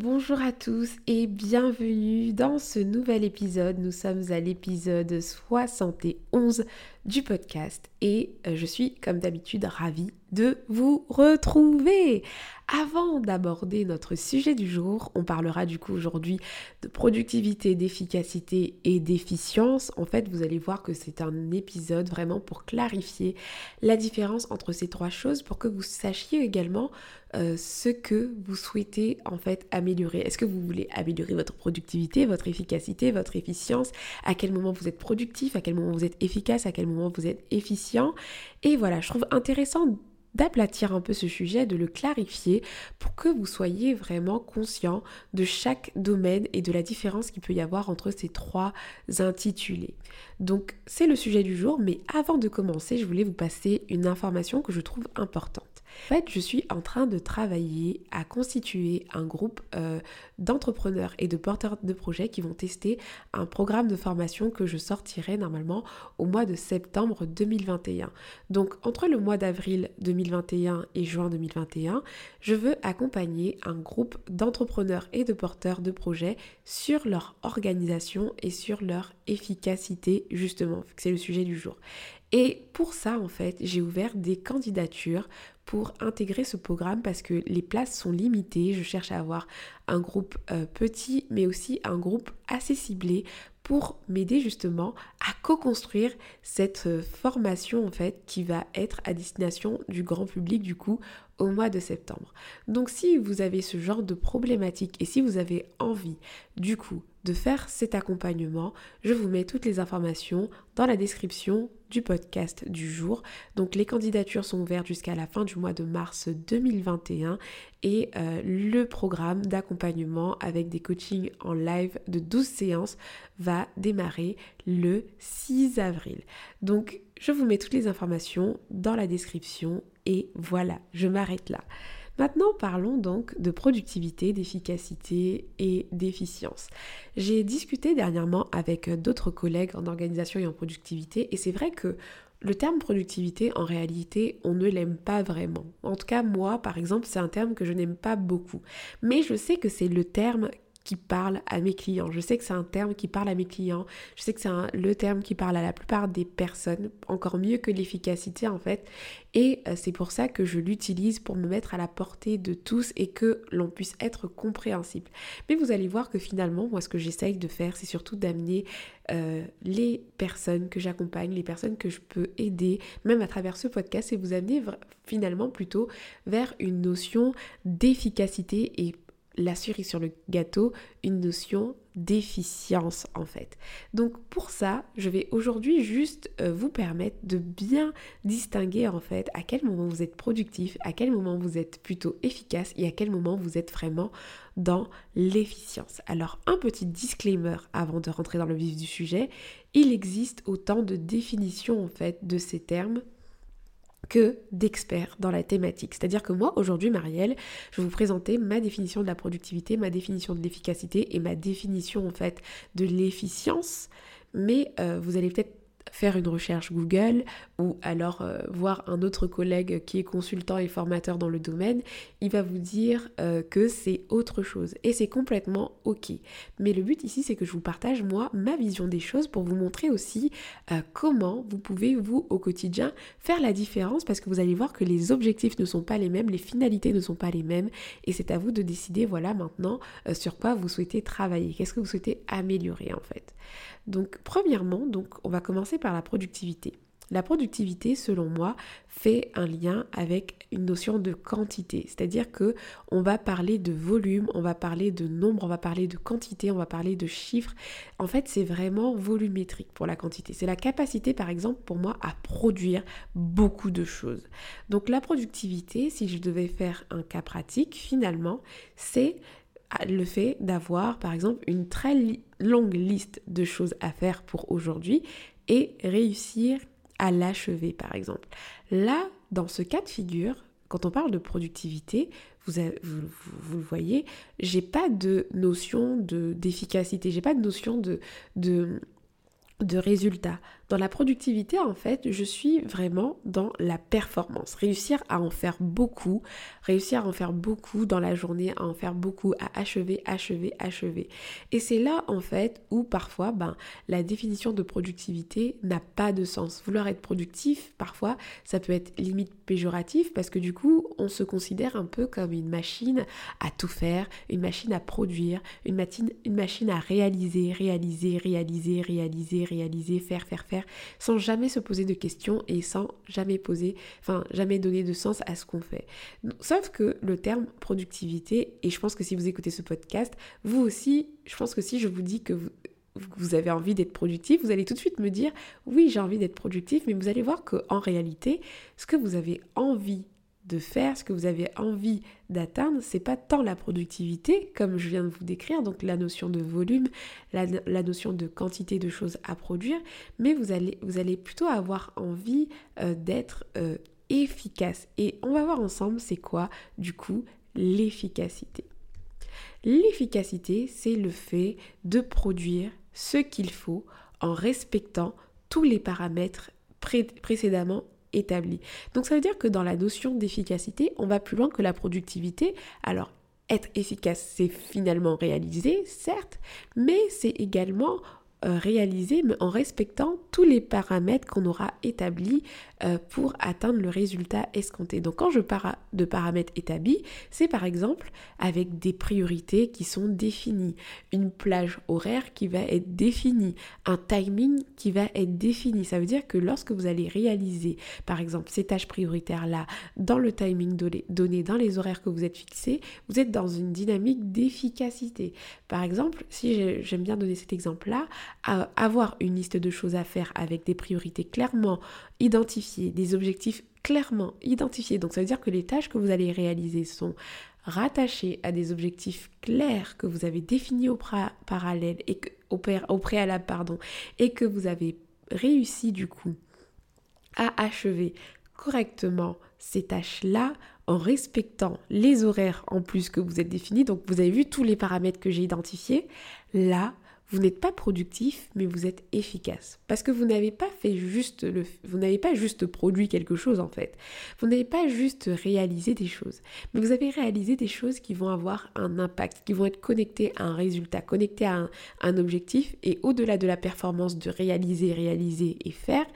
Bonjour à tous et bienvenue dans ce nouvel épisode. Nous sommes à l'épisode 71 du podcast et euh, je suis comme d'habitude ravie de vous retrouver. Avant d'aborder notre sujet du jour, on parlera du coup aujourd'hui de productivité, d'efficacité et d'efficience. En fait, vous allez voir que c'est un épisode vraiment pour clarifier la différence entre ces trois choses pour que vous sachiez également euh, ce que vous souhaitez en fait améliorer. Est-ce que vous voulez améliorer votre productivité, votre efficacité, votre efficience? À quel moment vous êtes productif? À quel moment vous êtes efficace? À quel moment vous êtes efficient Et voilà, je trouve intéressant d'aplatir un peu ce sujet, de le clarifier pour que vous soyez vraiment conscient de chaque domaine et de la différence qu'il peut y avoir entre ces trois intitulés. Donc c'est le sujet du jour, mais avant de commencer, je voulais vous passer une information que je trouve importante. En fait, je suis en train de travailler à constituer un groupe euh, d'entrepreneurs et de porteurs de projets qui vont tester un programme de formation que je sortirai normalement au mois de septembre 2021. Donc entre le mois d'avril 2021 et juin 2021, je veux accompagner un groupe d'entrepreneurs et de porteurs de projets sur leur organisation et sur leur efficacité justement, c'est le sujet du jour. Et pour ça, en fait, j'ai ouvert des candidatures pour intégrer ce programme parce que les places sont limitées. Je cherche à avoir un groupe euh, petit, mais aussi un groupe assez ciblé pour m'aider justement à co-construire cette euh, formation en fait qui va être à destination du grand public du coup au mois de septembre. Donc si vous avez ce genre de problématique et si vous avez envie du coup de faire cet accompagnement, je vous mets toutes les informations dans la description du podcast du jour. Donc les candidatures sont ouvertes jusqu'à la fin du mois de mars 2021 et euh, le programme d'accompagnement avec des coachings en live de 12 séances va démarrer le 6 avril. Donc je vous mets toutes les informations dans la description et voilà, je m'arrête là. Maintenant, parlons donc de productivité, d'efficacité et d'efficience. J'ai discuté dernièrement avec d'autres collègues en organisation et en productivité et c'est vrai que le terme productivité, en réalité, on ne l'aime pas vraiment. En tout cas, moi, par exemple, c'est un terme que je n'aime pas beaucoup. Mais je sais que c'est le terme parle à mes clients. Je sais que c'est un terme qui parle à mes clients. Je sais que c'est le terme qui parle à la plupart des personnes, encore mieux que l'efficacité en fait. Et euh, c'est pour ça que je l'utilise pour me mettre à la portée de tous et que l'on puisse être compréhensible. Mais vous allez voir que finalement, moi ce que j'essaye de faire, c'est surtout d'amener euh, les personnes que j'accompagne, les personnes que je peux aider, même à travers ce podcast, et vous amener finalement plutôt vers une notion d'efficacité et la cerise sur le gâteau, une notion d'efficience en fait. Donc pour ça, je vais aujourd'hui juste euh, vous permettre de bien distinguer en fait à quel moment vous êtes productif, à quel moment vous êtes plutôt efficace et à quel moment vous êtes vraiment dans l'efficience. Alors un petit disclaimer avant de rentrer dans le vif du sujet, il existe autant de définitions en fait de ces termes que d'experts dans la thématique. C'est-à-dire que moi, aujourd'hui, Marielle, je vais vous présenter ma définition de la productivité, ma définition de l'efficacité et ma définition en fait de l'efficience. Mais euh, vous allez peut-être faire une recherche Google ou alors euh, voir un autre collègue qui est consultant et formateur dans le domaine, il va vous dire euh, que c'est autre chose et c'est complètement ok. Mais le but ici c'est que je vous partage moi ma vision des choses pour vous montrer aussi euh, comment vous pouvez vous au quotidien faire la différence parce que vous allez voir que les objectifs ne sont pas les mêmes, les finalités ne sont pas les mêmes et c'est à vous de décider voilà maintenant sur quoi vous souhaitez travailler, qu'est-ce que vous souhaitez améliorer en fait. Donc premièrement, donc on va commencer par la productivité. La productivité, selon moi, fait un lien avec une notion de quantité, c'est-à-dire que on va parler de volume, on va parler de nombre, on va parler de quantité, on va parler de chiffres. En fait, c'est vraiment volumétrique pour la quantité. C'est la capacité, par exemple, pour moi, à produire beaucoup de choses. Donc la productivité, si je devais faire un cas pratique, finalement, c'est le fait d'avoir par exemple une très longue liste de choses à faire pour aujourd'hui et réussir à l'achever par exemple. Là, dans ce cas de figure, quand on parle de productivité, vous, le voyez, j'ai pas de notion de d'efficacité, j'ai pas de notion de résultat. Dans la productivité, en fait, je suis vraiment dans la performance. Réussir à en faire beaucoup, réussir à en faire beaucoup dans la journée, à en faire beaucoup, à achever, achever, achever. Et c'est là, en fait, où parfois, ben, la définition de productivité n'a pas de sens. Vouloir être productif, parfois, ça peut être limite péjoratif parce que du coup, on se considère un peu comme une machine à tout faire, une machine à produire, une machine, une machine à réaliser, réaliser, réaliser, réaliser, réaliser, faire, faire, faire sans jamais se poser de questions et sans jamais poser, enfin jamais donner de sens à ce qu'on fait. Sauf que le terme productivité, et je pense que si vous écoutez ce podcast, vous aussi, je pense que si je vous dis que vous, vous avez envie d'être productif, vous allez tout de suite me dire oui j'ai envie d'être productif, mais vous allez voir qu'en réalité, ce que vous avez envie de faire, ce que vous avez envie d'atteindre, c'est pas tant la productivité, comme je viens de vous décrire, donc la notion de volume, la, notion de quantité de choses à produire, mais vous allez, plutôt avoir envie euh, d'être euh, efficace. Et on va voir ensemble c'est quoi, du coup, l'efficacité. L'efficacité, c'est le fait de produire ce qu'il faut en respectant tous les paramètres précédemment Donc ça veut dire que dans la notion d'efficacité, on va plus loin que la productivité. Alors être efficace, c'est finalement réaliser, certes, mais c'est également réaliser mais en respectant tous les paramètres qu'on aura établis euh, pour atteindre le résultat escompté. Donc quand je parle de paramètres établis, c'est par exemple avec des priorités qui sont définies, une plage horaire qui va être définie, un timing qui va être défini. Ça veut dire que lorsque vous allez réaliser par exemple ces tâches prioritaires-là dans le timing donné, dans les horaires que vous êtes fixés, vous êtes dans une dynamique d'efficacité. Par exemple, si j'aime bien donner cet exemple-là, avoir une liste de choses à faire avec des priorités clairement identifiées, des objectifs clairement identifiés. Donc ça veut dire que les tâches que vous allez réaliser sont rattachées à des objectifs clairs que vous avez définis au, parallèle et au, préalable pardon, et que vous avez réussi du coup à achever correctement ces tâches-là en respectant les horaires en plus que vous êtes définis. Donc vous avez vu tous les paramètres que j'ai identifiés. Là, vous n'êtes pas productif, mais vous êtes efficace. Parce que vous n'avez pas fait juste le, vous n'avez pas juste produit quelque chose en fait. Vous n'avez pas juste réalisé des choses, mais vous avez réalisé des choses qui vont avoir un impact, qui vont être connectées à un résultat, connectées à un, un objectif. Et au-delà de la performance de réaliser, réaliser et faire,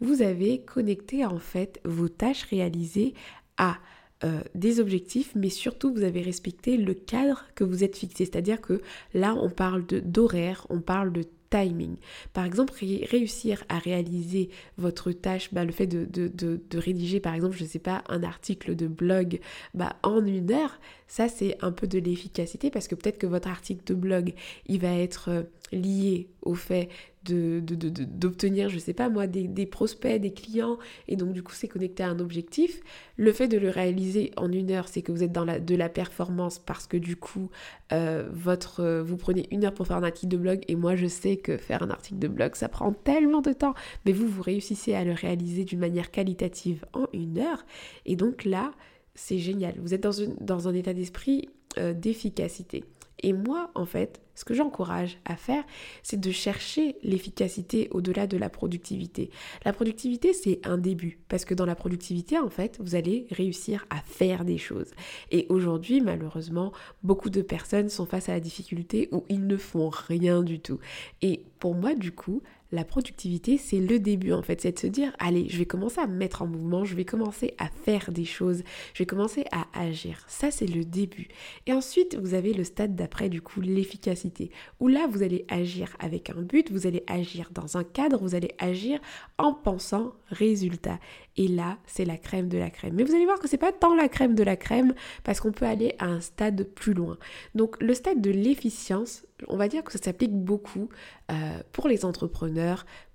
vous avez connecté en fait vos tâches réalisées à euh, des objectifs, mais surtout vous avez respecté le cadre que vous êtes fixé. C'est-à-dire que là, on parle d'horaire, on parle de timing. Par exemple, réussir à réaliser votre tâche, bah, le fait de, de, rédiger par exemple, je ne sais pas, un article de blog bah, en une heure, ça c'est un peu de l'efficacité parce que peut-être que votre article de blog, il va être euh, lié au fait d'obtenir, de, je sais pas moi, des, prospects, des clients, et donc du coup c'est connecté à un objectif. Le fait de le réaliser en une heure, c'est que vous êtes dans la, de la performance parce que du coup, euh, votre, euh, vous prenez une heure pour faire un article de blog, et moi je sais que faire un article de blog, ça prend tellement de temps, mais vous, vous réussissez à le réaliser d'une manière qualitative en une heure, et donc là, c'est génial. Vous êtes dans, une, dans un état d'esprit euh, d'efficacité. Et moi, en fait, ce que j'encourage à faire, c'est de chercher l'efficacité au-delà de la productivité. La productivité, c'est un début, parce que dans la productivité, en fait, vous allez réussir à faire des choses. Et aujourd'hui, malheureusement, beaucoup de personnes sont face à la difficulté où ils ne font rien du tout. Et pour moi, du coup, la productivité, c'est le début en fait. C'est de se dire, allez, je vais commencer à me mettre en mouvement, je vais commencer à faire des choses, je vais commencer à agir. Ça, c'est le début. Et ensuite, vous avez le stade d'après, du coup, l'efficacité. Où là, vous allez agir avec un but, vous allez agir dans un cadre, vous allez agir en pensant résultat. Et là, c'est la crème de la crème. Mais vous allez voir que c'est pas tant la crème de la crème parce qu'on peut aller à un stade plus loin. Donc le stade de l'efficience, on va dire que ça s'applique beaucoup euh, pour les entrepreneurs,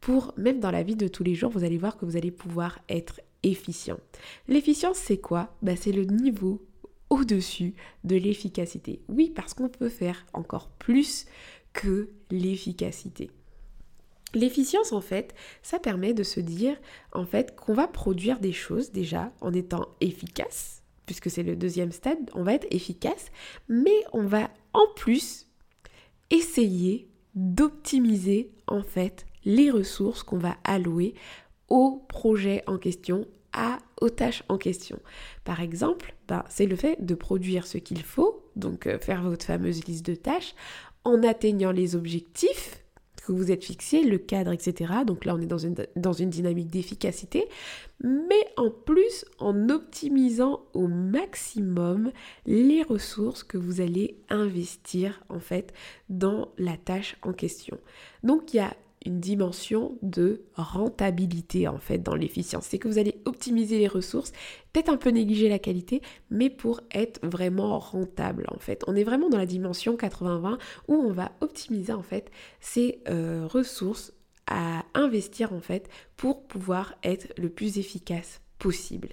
pour même dans la vie de tous les jours, vous allez voir que vous allez pouvoir être efficient. L'efficience, c'est quoi? Bah, C'est le niveau au-dessus de l'efficacité. Oui, parce qu'on peut faire encore plus que l'efficacité. L'efficience, en fait, ça permet de se dire, en fait, qu'on va produire des choses déjà en étant efficace, puisque c'est le deuxième stade, on va être efficace, mais on va en plus essayer d'optimiser, en fait, les ressources qu'on va allouer au projet en question, à, aux tâches en question. Par exemple, ben, c'est le fait de produire ce qu'il faut, donc euh, faire votre fameuse liste de tâches, en atteignant les objectifs que vous êtes fixés, le cadre, etc. Donc là, on est dans une, dans une dynamique d'efficacité, mais en plus en optimisant au maximum les ressources que vous allez investir en fait dans la tâche en question. Donc il y a une dimension de rentabilité en fait dans l'efficience. C'est que vous allez optimiser les ressources, peut-être un peu négliger la qualité, mais pour être vraiment rentable en fait. On est vraiment dans la dimension 80-20 où on va optimiser en fait ces euh, ressources à investir en fait pour pouvoir être le plus efficace possible.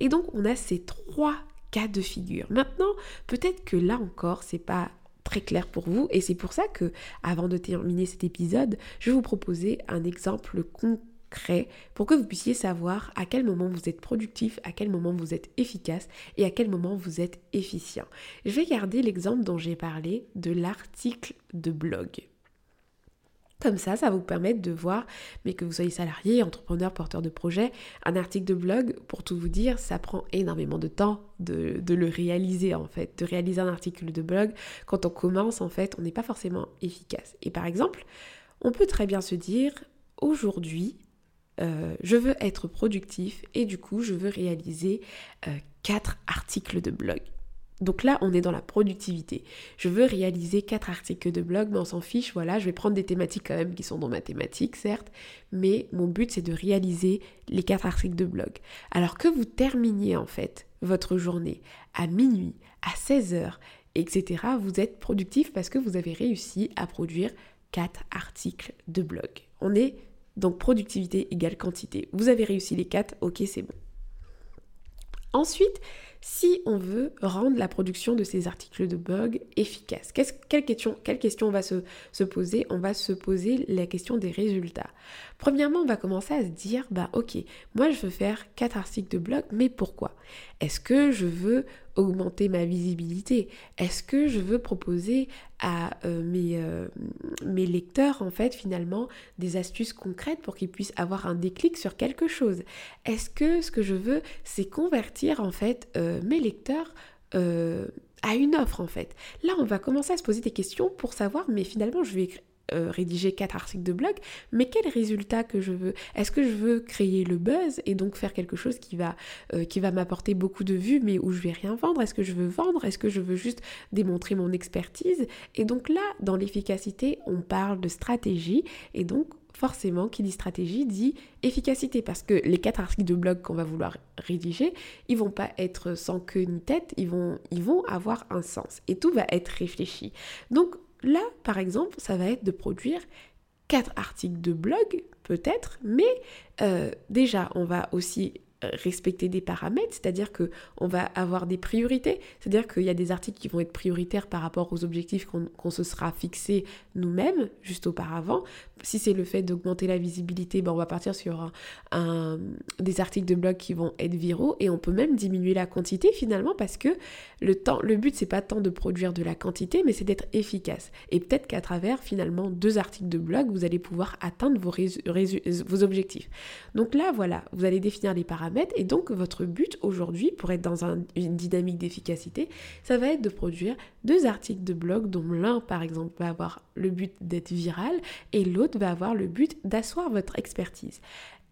Et donc on a ces trois cas de figure. Maintenant, peut-être que là encore, c'est pas très clair pour vous et c'est pour ça que avant de terminer cet épisode, je vais vous proposer un exemple concret pour que vous puissiez savoir à quel moment vous êtes productif, à quel moment vous êtes efficace et à quel moment vous êtes efficient. Je vais garder l'exemple dont j'ai parlé de l'article de blog. Comme ça, ça vous permettre de voir, mais que vous soyez salarié, entrepreneur, porteur de projet, un article de blog, pour tout vous dire, ça prend énormément de temps de, le réaliser en fait. De réaliser un article de blog, quand on commence en fait, on n'est pas forcément efficace. Et par exemple, on peut très bien se dire, aujourd'hui, euh, je veux être productif et du coup, je veux réaliser euh, quatre articles de blog. Donc là, on est dans la productivité. Je veux réaliser quatre articles de blog, mais on s'en fiche, voilà, je vais prendre des thématiques quand même qui sont dans ma thématique, certes, mais mon but c'est de réaliser les quatre articles de blog. Alors que vous terminiez en fait votre journée à minuit, à 16h, etc., vous êtes productif parce que vous avez réussi à produire quatre articles de blog. On est donc productivité égale quantité. Vous avez réussi les quatre, ok, c'est bon. Ensuite, si on veut rendre la production de ces articles de blog efficace. quelle, question, on va se, se, poser? On va se poser la question des résultats. Premièrement, on va commencer à se dire, bah ok, moi je veux faire quatre articles de blog, mais pourquoi? Est-ce que je veux augmenter ma visibilité. Est-ce que je veux proposer à euh, mes, euh, mes, lecteurs, en fait, finalement, des astuces concrètes pour qu'ils puissent avoir un déclic sur quelque chose? Est-ce que ce que je veux, c'est convertir, en fait, euh, mes lecteurs à une offre, en fait? Là, on va commencer à se poser des questions pour savoir, mais finalement, je vais euh, rédiger quatre articles de blog, mais quel résultat que je veux? Est-ce que je veux créer le buzz et donc faire quelque chose qui va, euh, va m'apporter beaucoup de vues, mais où je vais rien vendre? Est-ce que je veux vendre? Est-ce que je veux juste démontrer mon expertise? Et donc là, dans l'efficacité, on parle de stratégie, et donc forcément, qui dit stratégie dit efficacité, parce que les quatre articles de blog qu'on va vouloir rédiger, ils vont pas être sans queue ni tête, ils vont, ils vont avoir un sens, et tout va être réfléchi. Donc Là, par exemple, ça va être de produire quatre articles de blog, peut-être, mais euh, déjà, on va aussi respecter des paramètres, c'est-à-dire que on va avoir des priorités, c'est-à-dire qu'il y a des articles qui vont être prioritaires par rapport aux objectifs qu'on se sera fixés nous-mêmes juste auparavant. Si c'est le fait d'augmenter la visibilité, ben on va partir sur des articles de blog qui vont être viraux et on peut même diminuer la quantité finalement parce que le temps, le but c'est pas tant de produire de la quantité, mais c'est d'être efficace. Et peut-être qu'à travers finalement deux articles de blog, vous allez pouvoir atteindre vos objectifs. Donc là, voilà, vous allez définir les paramètres et donc votre but aujourd'hui, pour être dans une dynamique d'efficacité, ça va être de produire deux articles de blog dont l'un par exemple va avoir le but d'être viral et l'autre va avoir le but d'asseoir votre expertise.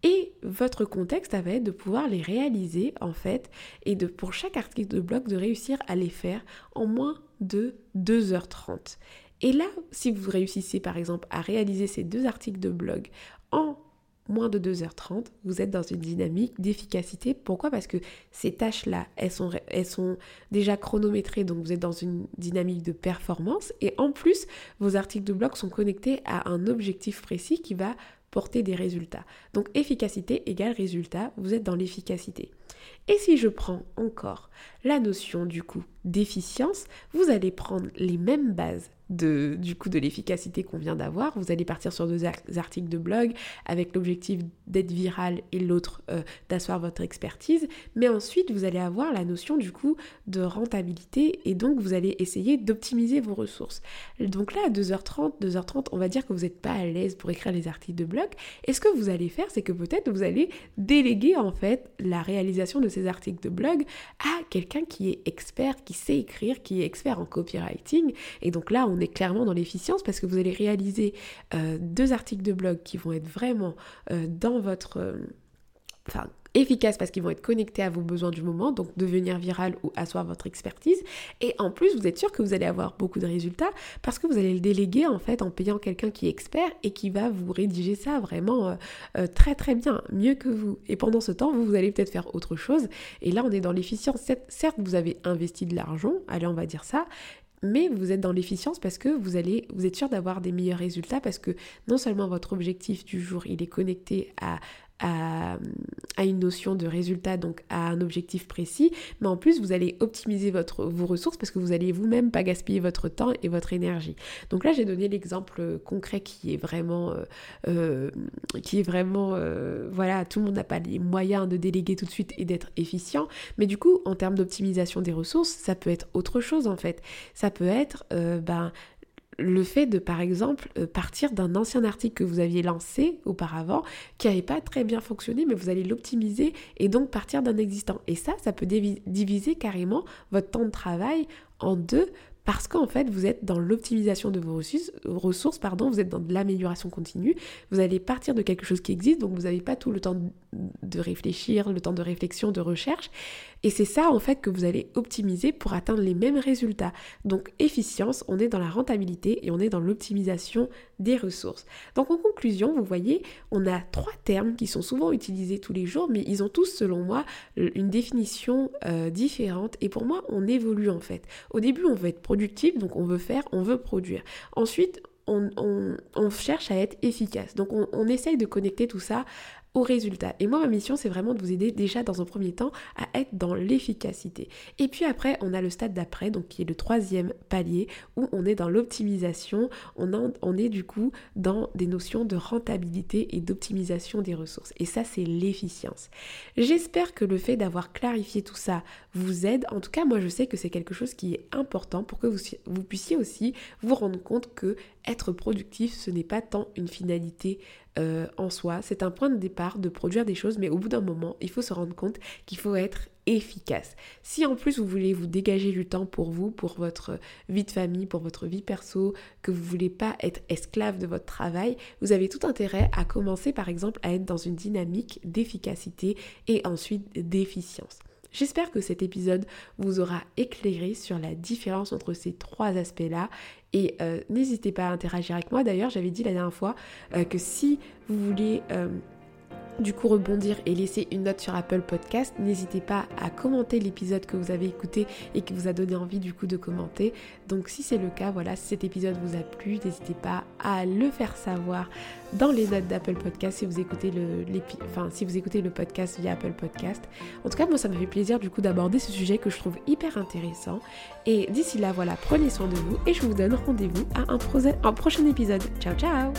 Et votre contexte, ça va être de pouvoir les réaliser en fait et de pour chaque article de blog de réussir à les faire en moins de 2h30. Et là, si vous réussissez par exemple à réaliser ces deux articles de blog en moins de 2h30, vous êtes dans une dynamique d'efficacité. Pourquoi? Parce que ces tâches-là, elles sont, elles sont déjà chronométrées, donc vous êtes dans une dynamique de performance. Et en plus, vos articles de blog sont connectés à un objectif précis qui va porter des résultats. Donc efficacité égale résultat, vous êtes dans l'efficacité. Et si je prends encore la notion du coup d'efficience, vous allez prendre les mêmes bases de, du coup de l'efficacité qu'on vient d'avoir. Vous allez partir sur deux articles de blog avec l'objectif d'être viral et l'autre euh, d'asseoir votre expertise. Mais ensuite, vous allez avoir la notion du coup de rentabilité et donc vous allez essayer d'optimiser vos ressources. Donc là, à 2h30, 2h30, on va dire que vous n'êtes pas à l'aise pour écrire les articles de blog. Et ce que vous allez faire, c'est que peut-être vous allez déléguer en fait la réalisation de ces articles de blog à quelqu'un qui est expert, qui sait écrire, qui est expert en copywriting. Et donc là, on est clairement dans l'efficience parce que vous allez réaliser euh, deux articles de blog qui vont être vraiment euh, dans votre... Euh, enfin, efficaces parce qu'ils vont être connectés à vos besoins du moment, donc devenir viral ou asseoir votre expertise. Et en plus, vous êtes sûr que vous allez avoir beaucoup de résultats parce que vous allez le déléguer en fait en payant quelqu'un qui est expert et qui va vous rédiger ça vraiment très très bien, mieux que vous. Et pendant ce temps, vous, vous allez peut-être faire autre chose. Et là, on est dans l'efficience. Certes, vous avez investi de l'argent, allez, on va dire ça, mais vous êtes dans l'efficience parce que vous allez, vous êtes sûr d'avoir des meilleurs résultats parce que non seulement votre objectif du jour il est connecté à à, une notion de résultat, donc à un objectif précis, mais en plus vous allez optimiser votre, vos ressources parce que vous allez vous-même pas gaspiller votre temps et votre énergie. Donc là j'ai donné l'exemple concret qui est vraiment, euh, euh, qui est vraiment, euh, voilà, tout le monde n'a pas les moyens de déléguer tout de suite et d'être efficient, mais du coup en termes d'optimisation des ressources, ça peut être autre chose en fait. Ça peut être, ben le fait de, par exemple, euh, partir d'un ancien article que vous aviez lancé auparavant, qui n'avait pas très bien fonctionné, mais vous allez l'optimiser et donc partir d'un existant. Et ça, ça peut diviser carrément votre temps de travail en deux parce qu'en fait, vous êtes dans l'optimisation de vos ressources, pardon, vous êtes dans l'amélioration continue, vous allez partir de quelque chose qui existe, donc vous n'avez pas tout le temps de réfléchir, le temps de réflexion, de recherche, et c'est ça en fait que vous allez optimiser pour atteindre les mêmes résultats. Donc efficience, on est dans la rentabilité et on est dans l'optimisation des ressources. Donc en conclusion, vous voyez, on a trois termes qui sont souvent utilisés tous les jours, mais ils ont tous selon moi une définition euh, différente, et pour moi, on évolue en fait. Au début, on veut être productif, donc on veut faire, on veut produire. Ensuite, on, cherche à être efficace. Donc on, on, essaye de connecter tout ça au résultat. Et moi, ma mission, c'est vraiment de vous aider déjà dans un premier temps à être dans l'efficacité. Et puis après, on a le stade d'après, donc qui est le troisième palier, où on est dans l'optimisation, on, on est du coup dans des notions de rentabilité et d'optimisation des ressources. Et ça, c'est l'efficience. J'espère que le fait d'avoir clarifié tout ça vous aide. En tout cas, moi, je sais que c'est quelque chose qui est important pour que vous, puissiez aussi vous rendre compte que être productif, ce n'est pas tant une finalité euh, en soi. C'est un point de départ de produire des choses, mais au bout d'un moment, il faut se rendre compte qu'il faut être efficace. Si en plus vous voulez vous dégager du temps pour vous, pour votre vie de famille, pour votre vie perso, que vous voulez pas être esclave de votre travail, vous avez tout intérêt à commencer par exemple à être dans une dynamique d'efficacité et ensuite d'efficience. J'espère que cet épisode vous aura éclairé sur la différence entre ces trois aspects-là et euh, n'hésitez pas à interagir avec moi. D'ailleurs, j'avais dit la dernière fois euh, que si vous voulez euh, du coup rebondir et laisser une note sur Apple Podcast. N'hésitez pas à commenter l'épisode que vous avez écouté et qui vous a donné envie du coup de commenter. Donc si c'est le cas, voilà, si cet épisode vous a plu, n'hésitez pas à le faire savoir dans les notes d'Apple Podcast si vous écoutez le, podcast via Apple Podcast. En tout cas, moi ça me fait plaisir du coup d'aborder ce sujet que je trouve hyper intéressant. Et d'ici là, voilà, prenez soin de vous et je vous donne rendez-vous à un prochain épisode. Ciao ciao